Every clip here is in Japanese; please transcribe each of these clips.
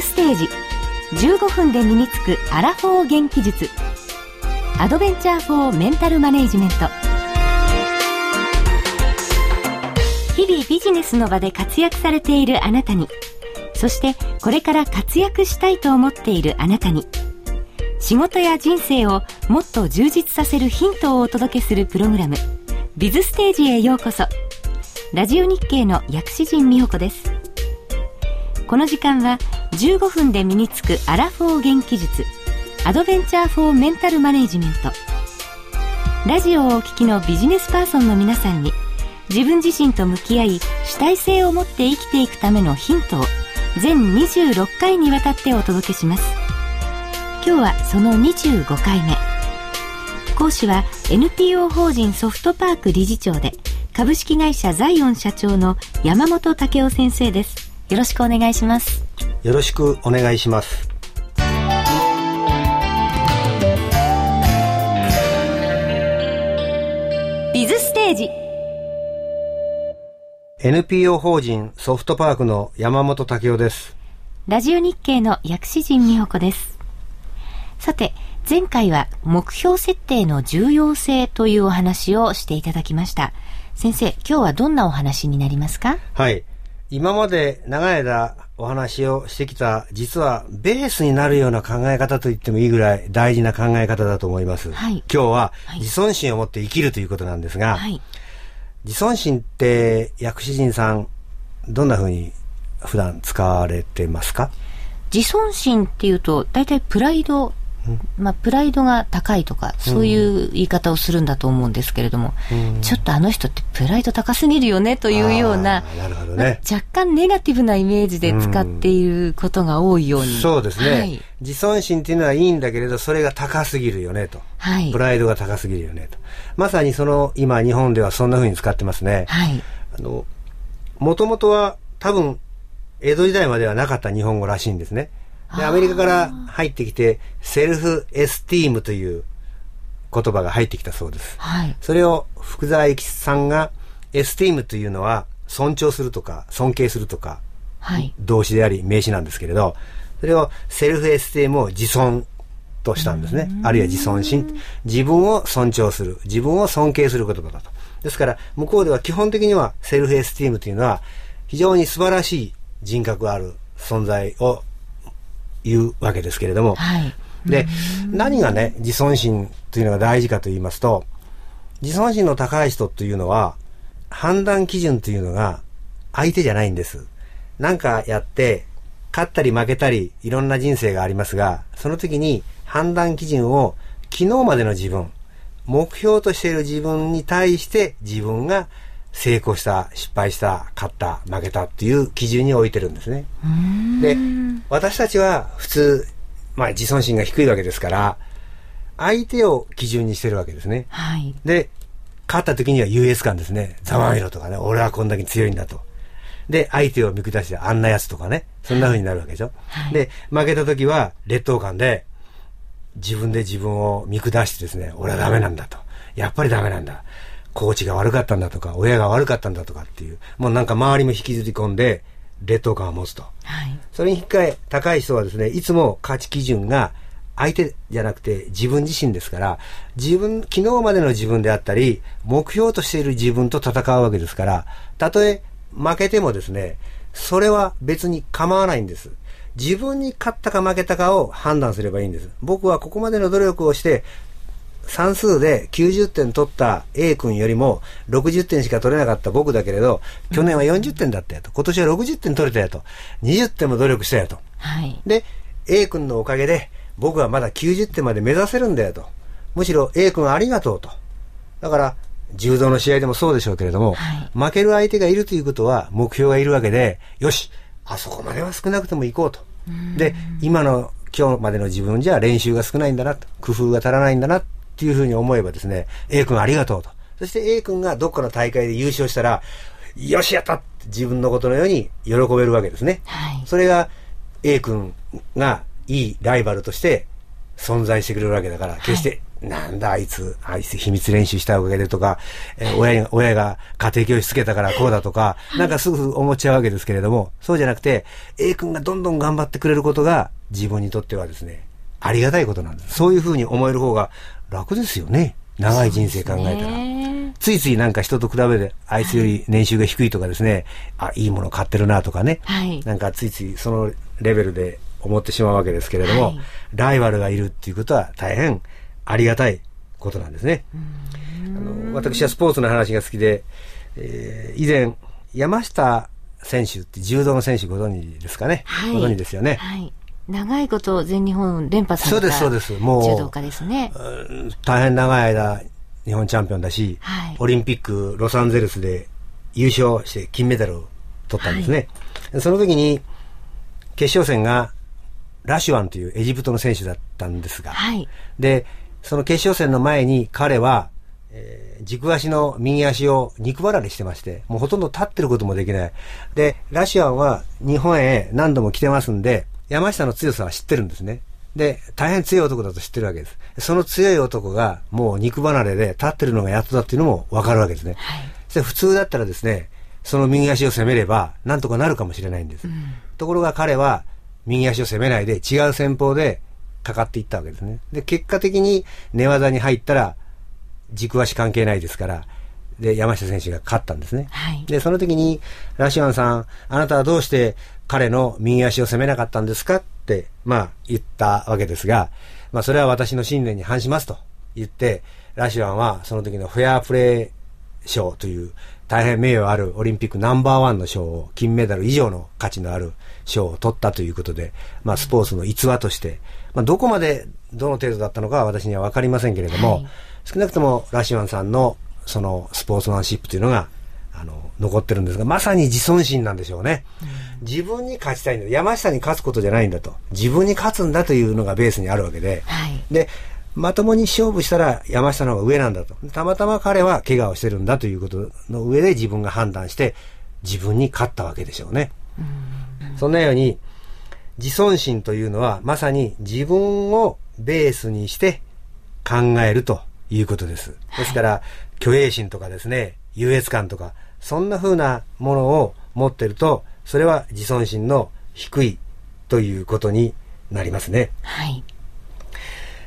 ズステージ。15分で身につくアラフォー元気術。アドベンチャー・フォー・メンタル・マネージメント。日々ビジネスの場で活躍されているあなたに。そしてこれから活躍したいと思っているあなたに。仕事や人生をもっと充実させるヒントをお届けするプログラム。ビズステージへようこそ。ラジオ日経の薬師陣美穂子です。この時間は15分で身につくアラフォー元気術。アドベンチャーフォーメンタルマネジメント。ラジオをお聞きのビジネスパーソンの皆さんに自分自身と向き合い主体性を持って生きていくためのヒントを全26回にわたってお届けします。今日はその25回目。講師は NPO 法人ソフトパーク理事長で株式会社ザイオン社長の山本武雄先生です。よろしくお願いします。よろしくお願いします。ビズステージ。NPO 法人ソフトパークの山本武雄です。ラジオ日経の薬師陣美穂子です。さて前回は目標設定の重要性というお話をしていただきました。先生今日はどんなお話になりますか？はい。今まで長い間お話をしてきた、実はベースになるような考え方と言ってもいいぐらい大事な考え方だと思います。はい、今日は自尊心を持って生きるということなんですが、はい、自尊心って薬師陣さん、どんなふうに普段使われてますか？自尊心っていうと、大体プライドまあ、プライドが高いとか、そういう言い方をするんだと思うんですけれども、うん、ちょっとあの人ってプライド高すぎるよねというような、なるほどね、若干ネガティブなイメージで使っていることが多いように。うん、そうですね、はい、自尊心っていうのはいいんだけれど、それが高すぎるよねと。はい、プライドが高すぎるよねと。まさにその、今日本ではそんなふうに使ってますね。はい。あの、もともとは多分、江戸時代まではなかった日本語らしいんですね。で、アメリカから入ってきて、 self-esteem という言葉が入ってきたそうです。はい。それを福沢諭吉さんが、 esteem というのは尊重するとか、尊敬するとか、はい。動詞であり名詞なんですけれど、それを self-esteem を自尊としたんですね。あるいは自尊心。自分を尊重する。自分を尊敬する言葉だと。ですから、向こうでは基本的にはセルフエスティームというのは、非常に素晴らしい人格がある存在をいうわけですけれども、はい、で、何がね、自尊心というのが大事かと言いますと、自尊心の高い人というのは、判断基準というのが相手じゃないんです。なんかやって、勝ったり負けたり、いろんな人生がありますが、その時に判断基準を昨日までの自分、目標としている自分に対して自分が成功した、失敗した、勝った、負けたっていう基準に置いてるんですね。で、私たちは普通、まあ自尊心が低いわけですから、相手を基準にしてるわけですね。はい。で、勝った時には優越感ですね。ざまみろとかね、俺はこんだけ強いんだと。で、相手を見下してあんなやつとかね、そんな風になるわけでしょ。はい、で、負けた時は劣等感で、自分で自分を見下してですね、俺はダメなんだと。やっぱりダメなんだ。コーチが悪かったんだとか、親が悪かったんだとかっていう、もうなんか周りも引きずり込んで、劣等感を持つと。はい、それに引き換え、高い人はですね、いつも価値基準が相手じゃなくて自分自身ですから、自分、昨日までの自分であったり、目標としている自分と戦うわけですから、たとえ負けてもですね、それは別に構わないんです。自分に勝ったか負けたかを判断すればいいんです。僕はここまでの努力をして、算数で90点取った A 君よりも60点しか取れなかった僕だけれど、去年は40点だったよと。今年は60点取れたよと。20点も努力したよと。はい、で、A 君のおかげで僕はまだ90点まで目指せるんだよと。むしろ A 君ありがとうと。だから、柔道の試合でもそうでしょうけれども、はい、負ける相手がいるということは目標がいるわけで、よし、あそこまでは少なくとも行こうと。で、今の今日までの自分じゃ練習が少ないんだなと、工夫が足らないんだなっていうふうに思えばですね、A 君ありがとうと。そして A 君がどっかの大会で優勝したら、よしやったって自分のことのように喜べるわけですね。はい、それが A 君がいいライバルとして存在してくれるわけだから、決して、なんだあいつ、あいつ秘密練習したおかげでとか、えー、親が、親が家庭教師つけたからこうだとか、なんかすぐ思っちゃうわけですけれども、そうじゃなくて、A 君がどんどん頑張ってくれることが自分にとってはですね、ありがたいことなんです。そういうふうに思える方が楽ですよね。長い人生考えたら。ついついなんか人と比べて、あいつより年収が低いとかですね、はい、あ、いいもの買ってるなとかね、はい、なんかついついそのレベルで思ってしまうわけですけれども、はい、ライバルがいるっていうことは大変ありがたいことなんですね。あの私はスポーツの話が好きで、えー、以前、山下選手って柔道の選手ご存知ですかね、はい、ご存知ですよね。はい長いこと全日本連覇されたそうです、そうです。もう、柔道家ですね。大変長い間、日本チャンピオンだし、はい、オリンピックロサンゼルスで優勝して金メダルを取ったんですね。はい、その時に、決勝戦がラシュアンというエジプトの選手だったんですが、はい、で、その決勝戦の前に彼は、えー、軸足の右足を肉離れしてまして、もうほとんど立ってることもできない。で、ラシュアンは日本へ何度も来てますんで、山下の強さは知ってるんですね。で、大変強い男だと知ってるわけです。その強い男がもう肉離れで立ってるのがやっとだっていうのもわかるわけですね。はい、そ普通だったらですね、その右足を攻めれば、なんとかなるかもしれないんです。うん、ところが彼は、右足を攻めないで違う戦法でかかっていったわけですね。で、結果的に寝技に入ったら、軸足関係ないですから、で、山下選手が勝ったんですね。はい、で、その時に、ラシマンさん、あなたはどうして彼の右足を攻めなかったんですか？って、まあ、言ったわけですが、まあ、それは私の信念に反しますと言って、ラシワンはその時のフェアプレー賞という大変名誉あるオリンピックナンバーワンの賞を、金メダル以上の価値のある賞を取ったということで、まあ、スポーツの逸話として、まあ、どこまで、どの程度だったのかは私にはわかりませんけれども、はい、少なくともラシワンさんのそのスポーツマンシップというのが、あの、残ってるんですが、まさに自尊心なんでしょうね。うん、自分に勝ちたいんだ。山下に勝つことじゃないんだと。自分に勝つんだというのがベースにあるわけで。はい、で、まともに勝負したら山下の方が上なんだと。たまたま彼は怪我をしてるんだということの上で自分が判断して自分に勝ったわけでしょうね。うん、そんなように、自尊心というのはまさに自分をベースにして考えるということです。ですから、虚栄心とかですね、優越感とか、そんな風なものを持ってると、それは自尊心の低いということになりますね。はい。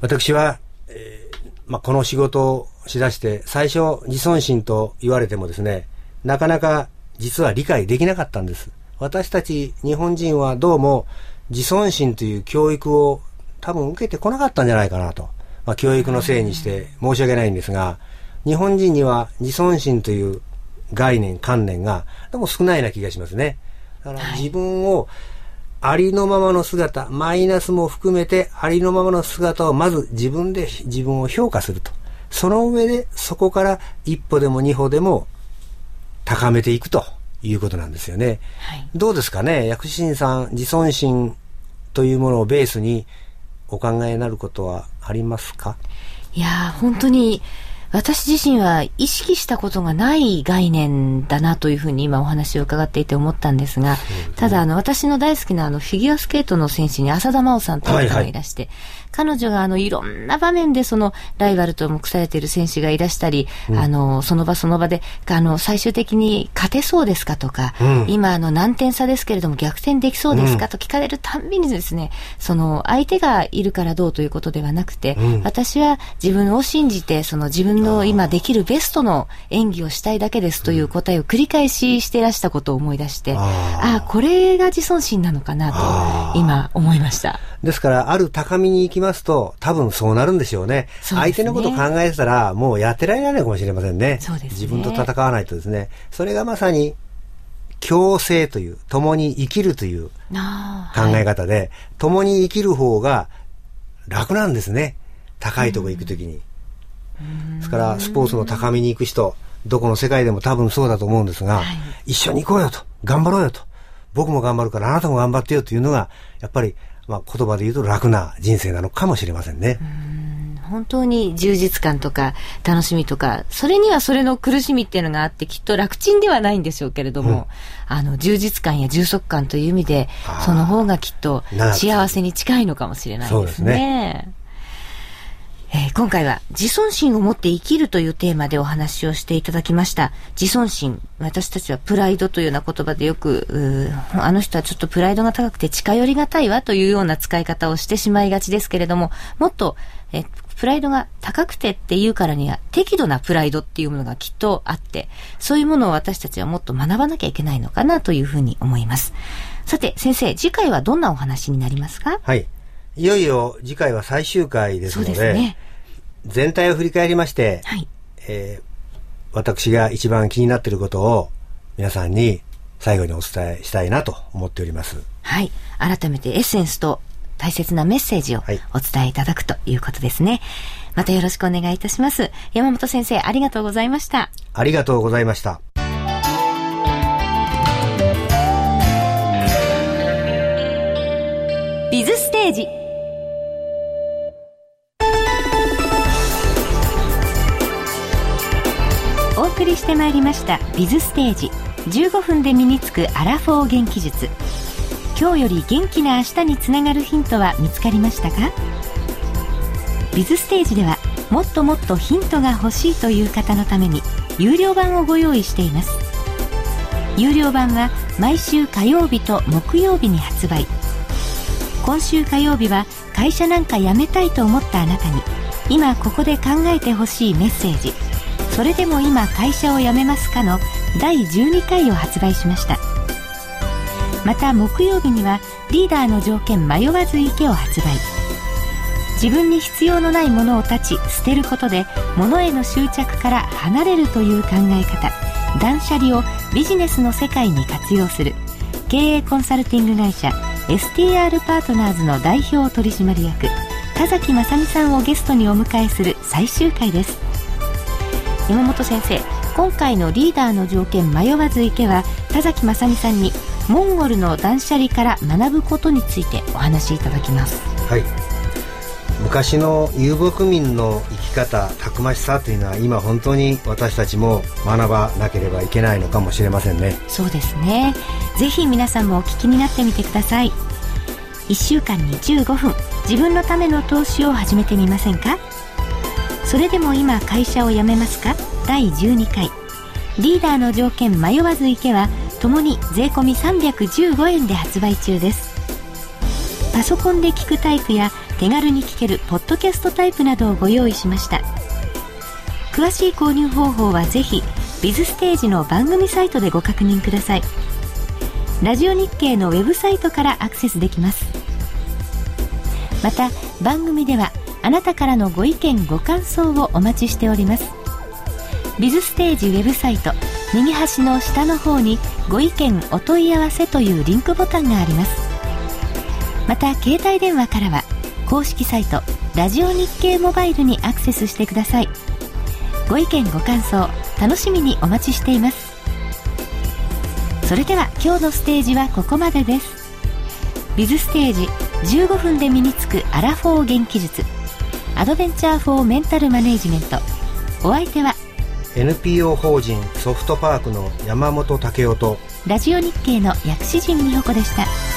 私は、えー、まあ、この仕事をしだして、最初自尊心と言われてもですね、なかなか実は理解できなかったんです。私たち日本人はどうも自尊心という教育を多分受けてこなかったんじゃないかなと。まあ、教育のせいにして申し訳ないんですが、日本人には自尊心という概念、観念が、でも少ないような気がしますね。だから自分をありのままの姿、マイナスも含めてありのままの姿をまず自分で自分を評価すると。その上でそこから一歩でも二歩でも高めていくということなんですよね。はい、どうですかね？薬師さん、自尊心というものをベースにお考えになることはありますか？いや本当に私自身は意識したことがない概念だなというふうに今お話を伺っていて思ったんですが、ただあの私の大好きなあのフィギュアスケートの選手に浅田真央さんという方がいらして、はいはい。彼女があのいろんな場面でそのライバルと目されている選手がいらしたり、うん、あのその場その場であの最終的に勝てそうですかとか、うん、今あの何点差ですけれども逆転できそうですかと聞かれるたんびにですね、その相手がいるからどうということではなくて、うん、私は自分を信じてその自分の今できるベストの演技をしたいだけですという答えを繰り返ししてらしたことを思い出して、ああこれが自尊心なのかなと今思いました。ですからある高みに行きますと、多分そうなるんでしょうね。うね相手のことを考えてたら、もうやってられないかもしれませんね。そうですね自分と戦わないとですね。それがまさに、共生という、共に生きるという考え方で、はい、共に生きる方が楽なんですね。高いとこ行くときに。ですから、スポーツの高みに行く人、どこの世界でも多分そうだと思うんですが、はい、一緒に行こうよと、頑張ろうよと、僕も頑張るからあなたも頑張ってよというのが、やっぱりまあ、言葉で言うと楽な人生なのかもしれませんね。本当に充実感とか楽しみとか、それにはそれの苦しみっていうのがあって、きっと楽ちんではないんでしょうけれども、うん、あの、充実感や充足感という意味で、その方がきっと幸せに近いのかもしれないですね。そうですね。え今回は自尊心を持って生きるというテーマでお話をしていただきました。自尊心。私たちはプライドというような言葉でよく、あの人はちょっとプライドが高くて近寄りがたいわというような使い方をしてしまいがちですけれども、もっと、え、プライドが高くてっていうからには適度なプライドっていうものがきっとあって、そういうものを私たちはもっと学ばなきゃいけないのかなというふうに思います。さて、先生、次回はどんなお話になりますか？はい。いよいよ次回は最終回ですので、ですね。全体を振り返りまして、はい、えー、私が一番気になっていることを皆さんに最後にお伝えしたいなと思っております。はい。改めてエッセンスと大切なメッセージをお伝えいただくということですね。はい、またよろしくお願いいたします。山本先生、ありがとうございました。ありがとうございました。ビズステージりしてまいりました「ビズステージ。15分で身につくアラフォー元気術」今日より元気な明日につながるヒントは見つかりましたか？ビズステージではもっともっとヒントが欲しいという方のために有料版をご用意しています。有料版は毎週火曜日と木曜日に発売。今週火曜日は会社なんか辞めたいと思ったあなたに今ここで考えてほしいメッセージ。それでも今会社を辞めますかの第12回を発売しました。また木曜日にはリーダーの条件迷わず池を発売。自分に必要のないものを断ち捨てることで物への執着から離れるという考え方。断捨離をビジネスの世界に活用する。経営コンサルティング会社 STR パートナーズの代表取締役田崎正美さんをゲストにお迎えする最終回です。山本先生。今回のリーダーの条件迷わず池は田崎正美さんにモンゴルの断捨離から学ぶことについてお話しいただきます。はい。昔の遊牧民の生き方たくましさというのは今本当に私たちも学ばなければいけないのかもしれませんね。そうですね。ぜひ皆さんもお聞きになってみてください。1週間に15分。自分のための投資を始めてみませんか？それでも今会社を辞めますか？第12回。リーダーの条件迷わず行けはともに税込315円で発売中です。パソコンで聞くタイプや手軽に聞けるポッドキャストタイプなどをご用意しました。詳しい購入方法はぜひビズステージの番組サイトでご確認ください。ラジオ日経のウェブサイトからアクセスできます。また番組ではあなたからのご意見ご感想をお待ちしております。ビズステージウェブサイト右端の下の方にご意見お問い合わせというリンクボタンがあります。また携帯電話からは公式サイトラジオ日経モバイルにアクセスしてください。ご意見ご感想楽しみにお待ちしています。それでは今日のステージはここまでです。ビズステージ15分で身につくアラフォー元気術。アドベンチャー・フォー・メンタル・マネージメントお相手は NPO 法人ソフトパークの山本武雄とラジオ日経の薬師陣美穂子でした。